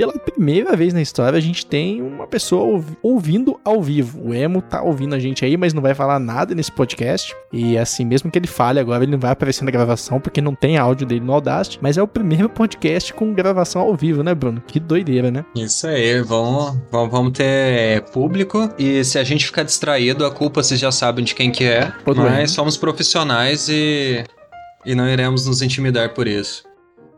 Pela primeira vez na história, a gente tem uma pessoa ouvindo ao vivo. O Emo tá ouvindo a gente aí, mas não vai falar nada nesse podcast. E assim, mesmo que ele fale agora, ele não vai aparecer na gravação, porque não tem áudio dele no Audacity. Mas é o primeiro podcast com gravação ao vivo, né, Bruno? Que doideira, né? Isso aí, vamos, vamos, vamos ter público. E se a gente ficar distraído, a culpa vocês já sabem de quem que é. Pô, mas somos profissionais e, e não iremos nos intimidar por isso.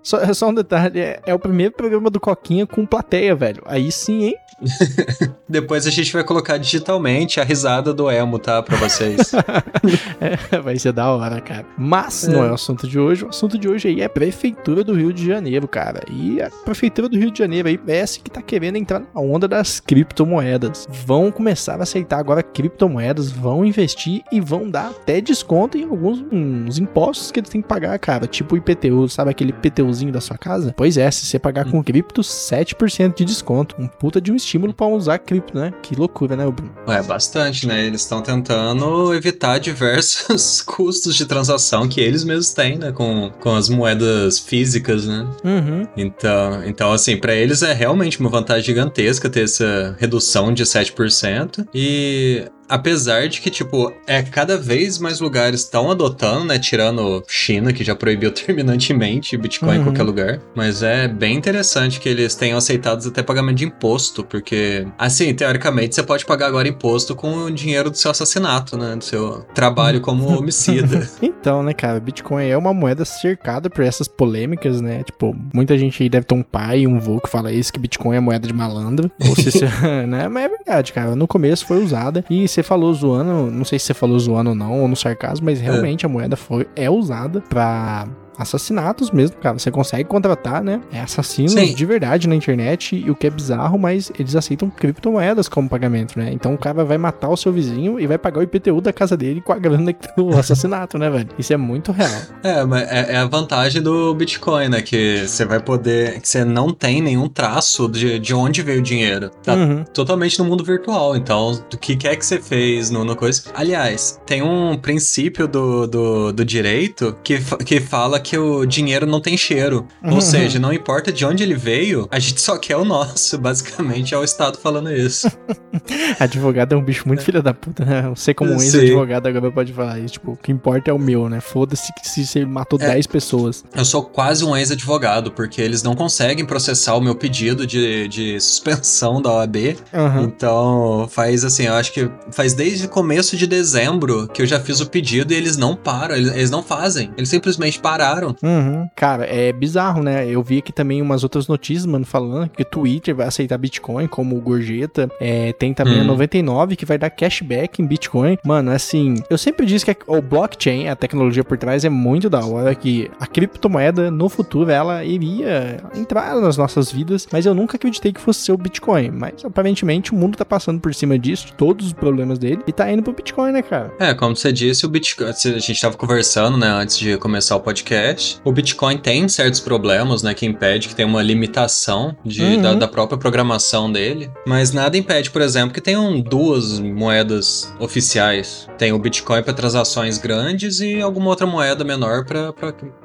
Só, só um detalhe, é, é, o primeiro programa do Coquinha com plateia, velho. Aí sim, hein? Depois a gente vai colocar digitalmente a risada do Emo, tá? Pra vocês. é, vai ser da hora, cara. Mas é. não é o assunto de hoje. O assunto de hoje aí é a Prefeitura do Rio de Janeiro, cara. E a Prefeitura do Rio de Janeiro aí parece que tá querendo entrar na onda das criptomoedas. Vão começar a aceitar agora criptomoedas, vão investir e vão dar até desconto em alguns uns impostos que eles têm que pagar, cara. Tipo o IPTU, sabe aquele Da sua casa? Pois é, se você pagar com cripto, 7% de desconto. Um puta de um estímulo para usar cripto, né? Que loucura, né, Bruno? É, bastante, né? Eles estão tentando evitar diversos custos de transação que eles mesmos têm, né? Com, com as moedas físicas, né? Uhum. Então, então, assim, para eles é realmente uma vantagem gigantesca ter essa redução de 7%. E apesar de que, tipo, é cada vez mais lugares estão adotando, né? Tirando China, que já proibiu terminantemente Bitcoin uhum. em qualquer lugar. Mas é bem interessante que eles tenham aceitado até pagamento de imposto, porque, assim, teoricamente, você pode pagar agora imposto com o dinheiro do seu assassinato, né? Do seu trabalho como homicida. então, né, cara, Bitcoin é uma moeda cercada por essas polêmicas, né? Tipo, muita gente aí deve ter um pai e um vô que fala isso, que Bitcoin é moeda de malandro. Ou se, né? Mas é verdade, cara. No começo foi usada e você falou zoando, não sei se você falou zoando ou não, ou no sarcasmo, mas realmente é. a moeda foi, é usada pra assassinatos mesmo, cara. Você consegue contratar, né? É assassinos Sim. de verdade na internet e o que é bizarro, mas eles aceitam criptomoedas como pagamento, né? Então o cara vai matar o seu vizinho e vai pagar o IPTU da casa dele com a grana do assassinato, né, velho? Isso é muito real. É, mas é, é, a vantagem do Bitcoin, né? Que você vai poder. Que você não tem nenhum traço de, de onde veio o dinheiro. Tá uhum. totalmente no mundo virtual. Então, do que quer que você fez no, no coisa. Aliás, tem um princípio do, do, do direito que, que fala que o dinheiro não tem cheiro. Ou uhum. seja, não importa de onde ele veio, a gente só quer o nosso. Basicamente é o Estado falando isso. advogado é um bicho muito filho da puta, né? Eu sei como um ex-advogado agora pode falar isso. Tipo, o que importa é o meu, né? Foda-se se você matou é, 10 pessoas. Eu sou quase um ex-advogado, porque eles não conseguem processar o meu pedido de, de suspensão da OAB. Uhum. Então, faz assim, eu acho que faz desde começo de dezembro que eu já fiz o pedido e eles não param, eles, eles não fazem. Eles simplesmente pararam Uhum. Cara, é bizarro, né? Eu vi aqui também umas outras notícias, mano, falando que o Twitter vai aceitar Bitcoin como gorjeta. É, tem também hum. a 99 que vai dar cashback em Bitcoin. Mano, assim, eu sempre disse que o blockchain, a tecnologia por trás, é muito da hora. Que a criptomoeda, no futuro, ela iria entrar nas nossas vidas. Mas eu nunca acreditei que fosse ser o Bitcoin. Mas aparentemente o mundo tá passando por cima disso, todos os problemas dele, e tá indo pro Bitcoin, né, cara? É, como você disse, o Bitcoin. A gente tava conversando, né, antes de começar o podcast o Bitcoin tem certos problemas, né, que impede que tenha uma limitação de, uhum. da, da, própria programação dele, mas nada impede, por exemplo, que tenham duas moedas oficiais. Tem o Bitcoin para transações grandes e alguma outra moeda menor para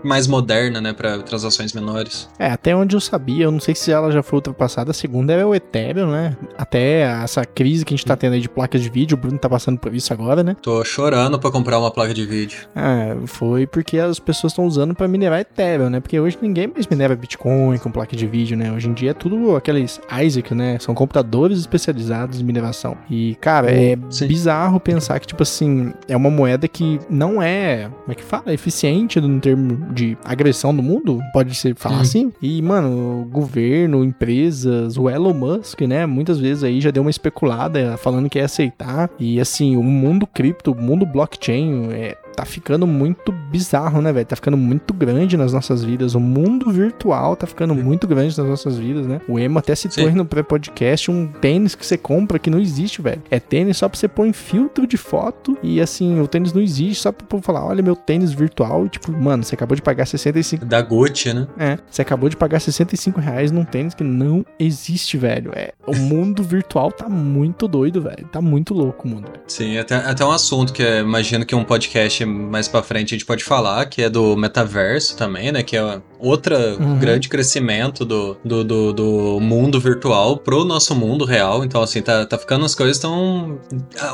mais moderna, né, para transações menores. É, até onde eu sabia, eu não sei se ela já foi ultrapassada, a segunda é o Ethereum, né? Até essa crise que a gente tá tendo aí de placas de vídeo, o Bruno tá passando por isso agora, né? Tô chorando para comprar uma placa de vídeo. É, foi porque as pessoas estão usando usando para minerar Ethereum, né? Porque hoje ninguém mais minera Bitcoin com placa de vídeo, né? Hoje em dia é tudo aqueles Isaac, né? São computadores especializados em mineração. E, cara, é Sim. bizarro pensar que, tipo assim, é uma moeda que não é, como é que fala? Eficiente no termo de agressão no mundo, pode ser falar hum. assim. E, mano, governo, empresas, o Elon Musk, né? Muitas vezes aí já deu uma especulada falando que ia aceitar. E, assim, o mundo cripto, o mundo blockchain, é, tá ficando muito bizarro, né, velho? Tá ficando muito grande nas nossas vidas. O mundo virtual tá ficando Sim. muito grande nas nossas vidas, né? O Emo até citou Sim. no pré-podcast um tênis que você compra que não existe, velho. É tênis só pra você pôr em filtro de foto e assim, o tênis não existe só pra povo falar, olha meu tênis virtual e tipo, mano, você acabou de pagar 65... Da Gucci, né? É, você acabou de pagar 65 reais num tênis que não existe, velho. É, o mundo virtual tá muito doido, velho. Tá muito louco o mundo. Sim, até, até um assunto que eu imagino que um podcast mais pra frente a gente pode falar, que é do metaverso também, né? Que é outra uhum. grande crescimento do, do, do, do, mundo virtual pro nosso mundo real. Então, assim, tá, tá ficando as coisas tão.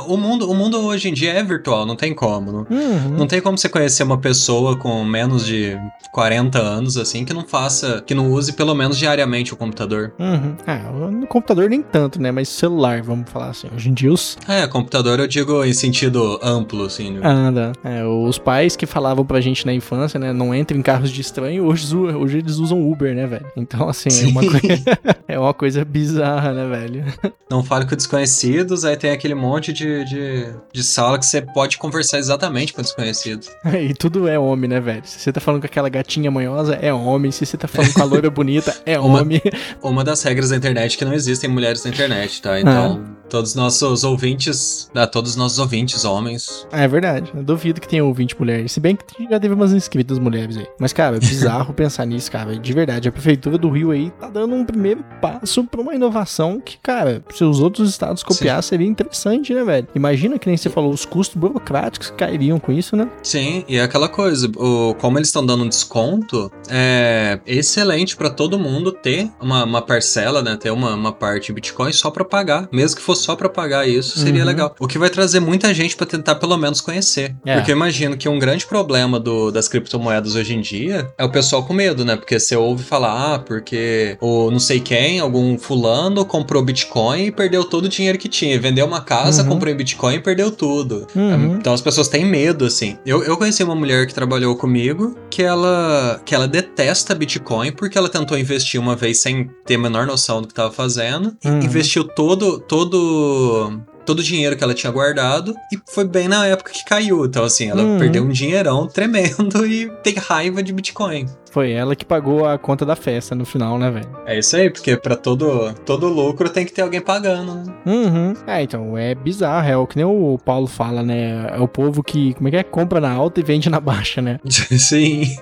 O mundo, o mundo hoje em dia é virtual, não tem como. Não, uhum. não tem como você conhecer uma pessoa com menos de 40 anos, assim, que não faça, que não use pelo menos diariamente o computador. Uhum. É, no computador nem tanto, né? Mas celular, vamos falar assim. Hoje em dia os. É, computador eu digo em sentido amplo, assim. Né? Anda. É, os pais que falavam pra gente na infância, né? Não entre em carros de estranho, hoje hoje eles usam Uber, né, velho? Então, assim, é uma, coisa, é uma coisa bizarra, né, velho? Não fale com desconhecidos, aí tem aquele monte de, de, de sala que você pode conversar exatamente com desconhecidos. e tudo é homem, né, velho? Se você tá falando com aquela gatinha manhosa, é homem. Se você tá falando com a loira bonita, é uma, homem. Uma das regras da internet é que não existem mulheres na internet, tá? Então, ah. Todos os nossos ouvintes, ah, todos os nossos ouvintes homens. É verdade. Eu duvido que tenha ouvinte mulher. Se bem que já teve umas inscritas mulheres aí. Mas, cara, é bizarro pensar nisso, cara. De verdade, a prefeitura do Rio aí tá dando um primeiro passo pra uma inovação que, cara, se os outros estados copiar, Sim. seria interessante, né, velho? Imagina que nem você falou, os custos burocráticos que cairiam com isso, né? Sim, e é aquela coisa, o, como eles estão dando um desconto, é excelente para todo mundo ter uma, uma, parcela, né? Ter uma, uma parte de Bitcoin só para pagar. Mesmo que fosse só para pagar isso, seria uhum. legal. O que vai trazer muita gente para tentar pelo menos conhecer. É. Porque eu imagino que um grande problema do, das criptomoedas hoje em dia é o pessoal com medo, né? Porque você ouve falar, ah, porque o não sei quem, algum fulano comprou Bitcoin e perdeu todo o dinheiro que tinha. Vendeu uma casa, uhum. comprou em Bitcoin e perdeu tudo. Uhum. Então as pessoas têm medo, assim. Eu, eu conheci uma mulher que trabalhou comigo que ela, que ela detesta Bitcoin porque ela tentou investir uma vez sem ter a menor noção do que estava fazendo. Uhum. Investiu todo, todo muito todo o dinheiro que ela tinha guardado e foi bem na época que caiu. Então, assim, ela uhum. perdeu um dinheirão tremendo e tem raiva de Bitcoin. Foi ela que pagou a conta da festa no final, né, velho? É isso aí, porque para todo, todo lucro tem que ter alguém pagando, né? Uhum. É, então, é bizarro, é o que nem o Paulo fala, né? É o povo que, como é que é? Compra na alta e vende na baixa, né? Sim.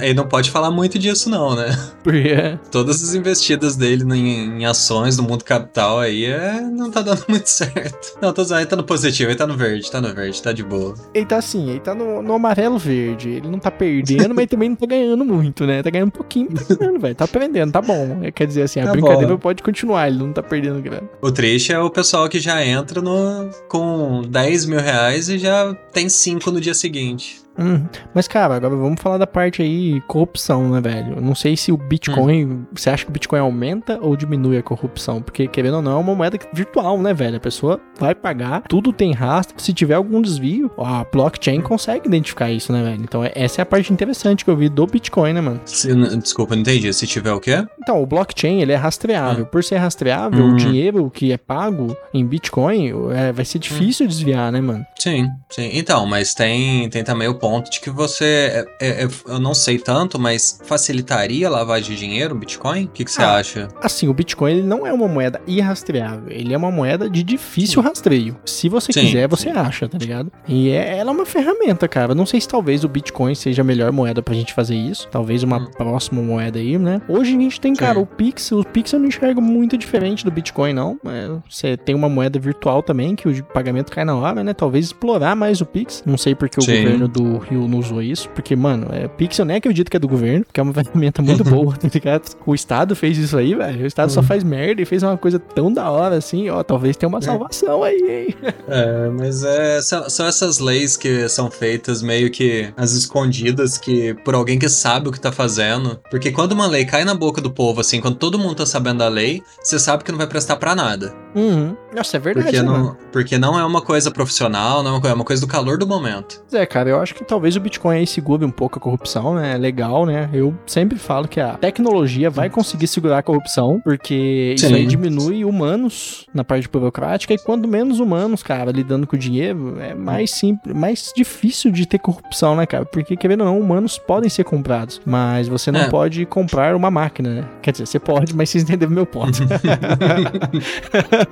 Ele não pode falar muito disso, não, né? Porque... Todas as investidas dele em, em ações do mundo capital aí é, não tá dando muito certo. Não, tô dizendo, ele tá no positivo, ele tá no verde, tá no verde, tá de boa. Ele tá assim, ele tá no, no amarelo verde. Ele não tá perdendo, mas também não tá ganhando muito né? Tá ganhando um pouquinho, tá ganhando, velho. Tá aprendendo, tá bom. Quer dizer assim, a tá brincadeira bom. pode continuar, ele não tá perdendo grana. O triste é o pessoal que já entra no, com 10 mil reais e já tem 5 no dia seguinte. Hum. Mas, cara, agora vamos falar da parte aí corrupção, né, velho? Eu não sei se o Bitcoin. Hum. Você acha que o Bitcoin aumenta ou diminui a corrupção? Porque, querendo ou não, é uma moeda virtual, né, velho? A pessoa vai pagar, tudo tem rastro. Se tiver algum desvio, a blockchain consegue identificar isso, né, velho? Então, essa é a parte interessante que eu vi do Bitcoin, né, mano? Se, desculpa, não entendi. Se tiver o quê? Então, o blockchain, ele é rastreável. Ah. Por ser rastreável, hum. o dinheiro que é pago em Bitcoin é, vai ser difícil hum. desviar, né, mano? Sim, sim. Então, mas tem, tem também o ponto ponto de que você, é, é, é, eu não sei tanto, mas facilitaria a lavagem de dinheiro, o Bitcoin? O que, que você ah, acha? Assim, o Bitcoin ele não é uma moeda irrastreável, ele é uma moeda de difícil sim. rastreio. Se você sim, quiser, você sim. acha, tá ligado? E é, ela é uma ferramenta, cara. Não sei se talvez o Bitcoin seja a melhor moeda pra gente fazer isso. Talvez uma hum. próxima moeda aí, né? Hoje a gente tem, cara, o Pix. O Pix eu não enxergo muito diferente do Bitcoin, não. É, você tem uma moeda virtual também, que o pagamento cai na hora, né? Talvez explorar mais o Pix. Não sei porque o governo do Rio não usou isso, porque, mano, é, Pix eu nem acredito que é do governo, porque é uma ferramenta muito boa, tá ligado? O Estado fez isso aí, velho. O Estado só uhum. faz merda e fez uma coisa tão da hora assim, ó, talvez tenha uma é. salvação aí, hein? É, mas é, são, são essas leis que são feitas meio que as escondidas, que por alguém que sabe o que tá fazendo. Porque quando uma lei cai na boca do povo, assim, quando todo mundo tá sabendo da lei, você sabe que não vai prestar para nada. Uhum. Nossa, é verdade. Porque, não, porque não é uma coisa profissional, não é uma coisa, é uma coisa do calor do momento. É, cara, eu acho que talvez o Bitcoin aí segure um pouco a corrupção, né? É legal, né? Eu sempre falo que a tecnologia vai conseguir segurar a corrupção, porque Sim. isso aí diminui humanos na parte burocrática, e quando menos humanos, cara, lidando com o dinheiro, é mais simples, mais difícil de ter corrupção, né, cara? Porque, querendo ou não, humanos podem ser comprados, mas você não é. pode comprar uma máquina, né? Quer dizer, você pode, mas vocês entenderam meu ponto.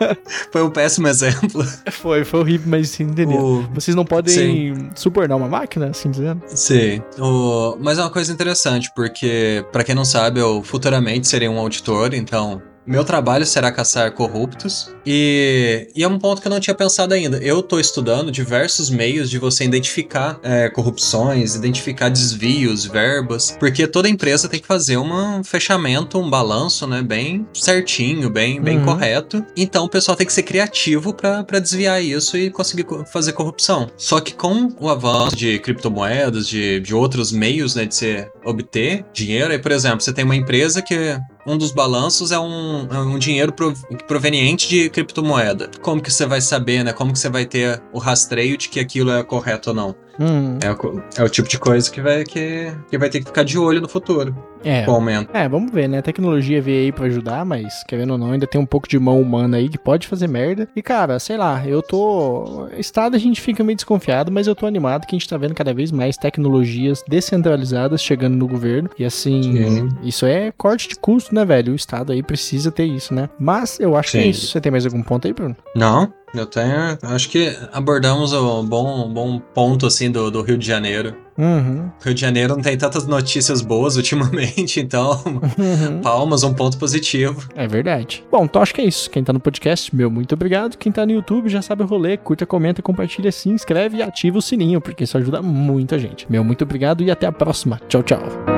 foi um péssimo exemplo. Foi, foi horrível, mas entendeu. O... Vocês não podem Sim. subornar uma máquina, assim dizendo? Sim. O... Mas é uma coisa interessante, porque, para quem não sabe, eu futuramente serei um auditor, então meu trabalho será caçar corruptos. E, e é um ponto que eu não tinha pensado ainda. Eu tô estudando diversos meios de você identificar é, corrupções, identificar desvios, verbas, porque toda empresa tem que fazer um fechamento, um balanço, né, bem certinho, bem, bem uhum. correto. Então o pessoal tem que ser criativo para desviar isso e conseguir fazer corrupção. Só que com o avanço de criptomoedas, de, de outros meios, né, de se obter dinheiro, aí, por exemplo, você tem uma empresa que um dos balanços é um, é um dinheiro proveniente de criptomoeda. Como que você vai saber, né? Como que você vai ter o rastreio de que aquilo é correto ou não? Hum. É, o, é, o, tipo de coisa que vai, que, que vai ter que ficar de olho no futuro. É. Com aumento. É, vamos ver, né? A tecnologia veio aí pra ajudar, mas querendo ou não, ainda tem um pouco de mão humana aí que pode fazer merda. E cara, sei lá, eu tô. Estado a gente fica meio desconfiado, mas eu tô animado que a gente tá vendo cada vez mais tecnologias descentralizadas chegando no governo. E assim, Sim. isso é corte de custo, né, velho? O Estado aí precisa ter isso, né? Mas eu acho Sim. que é isso. Você tem mais algum ponto aí, Bruno? Não, eu tenho. Acho que abordamos o bom, bom ponto assim do, do Rio de Janeiro. Uhum. Rio de Janeiro não tem tantas notícias boas ultimamente, então uhum. palmas, um ponto positivo. É verdade. Bom, então acho que é isso. Quem tá no podcast, meu muito obrigado. Quem tá no YouTube já sabe o rolê, curta, comenta, compartilha, se inscreve e ativa o sininho, porque isso ajuda muito a gente. Meu muito obrigado e até a próxima. Tchau, tchau.